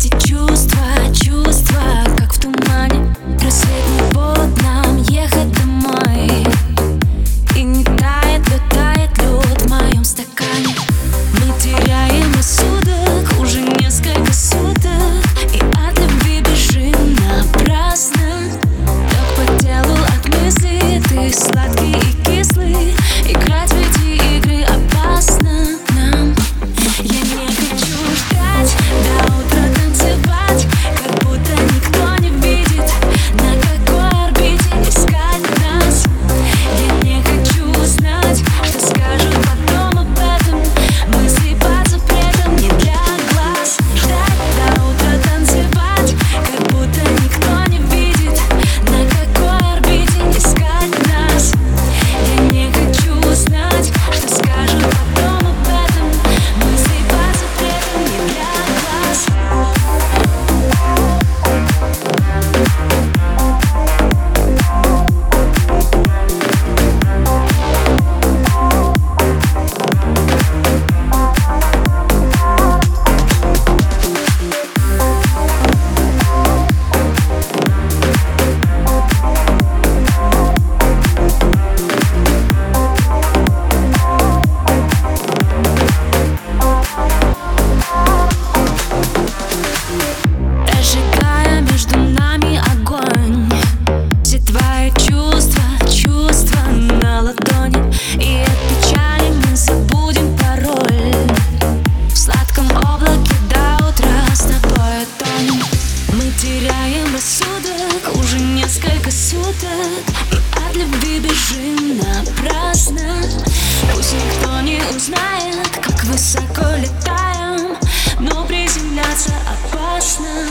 to choose Теряем рассудок уже несколько суток. И от любви бежим напрасно. Пусть никто не узнает, как высоко летаем Но приземляться опасно.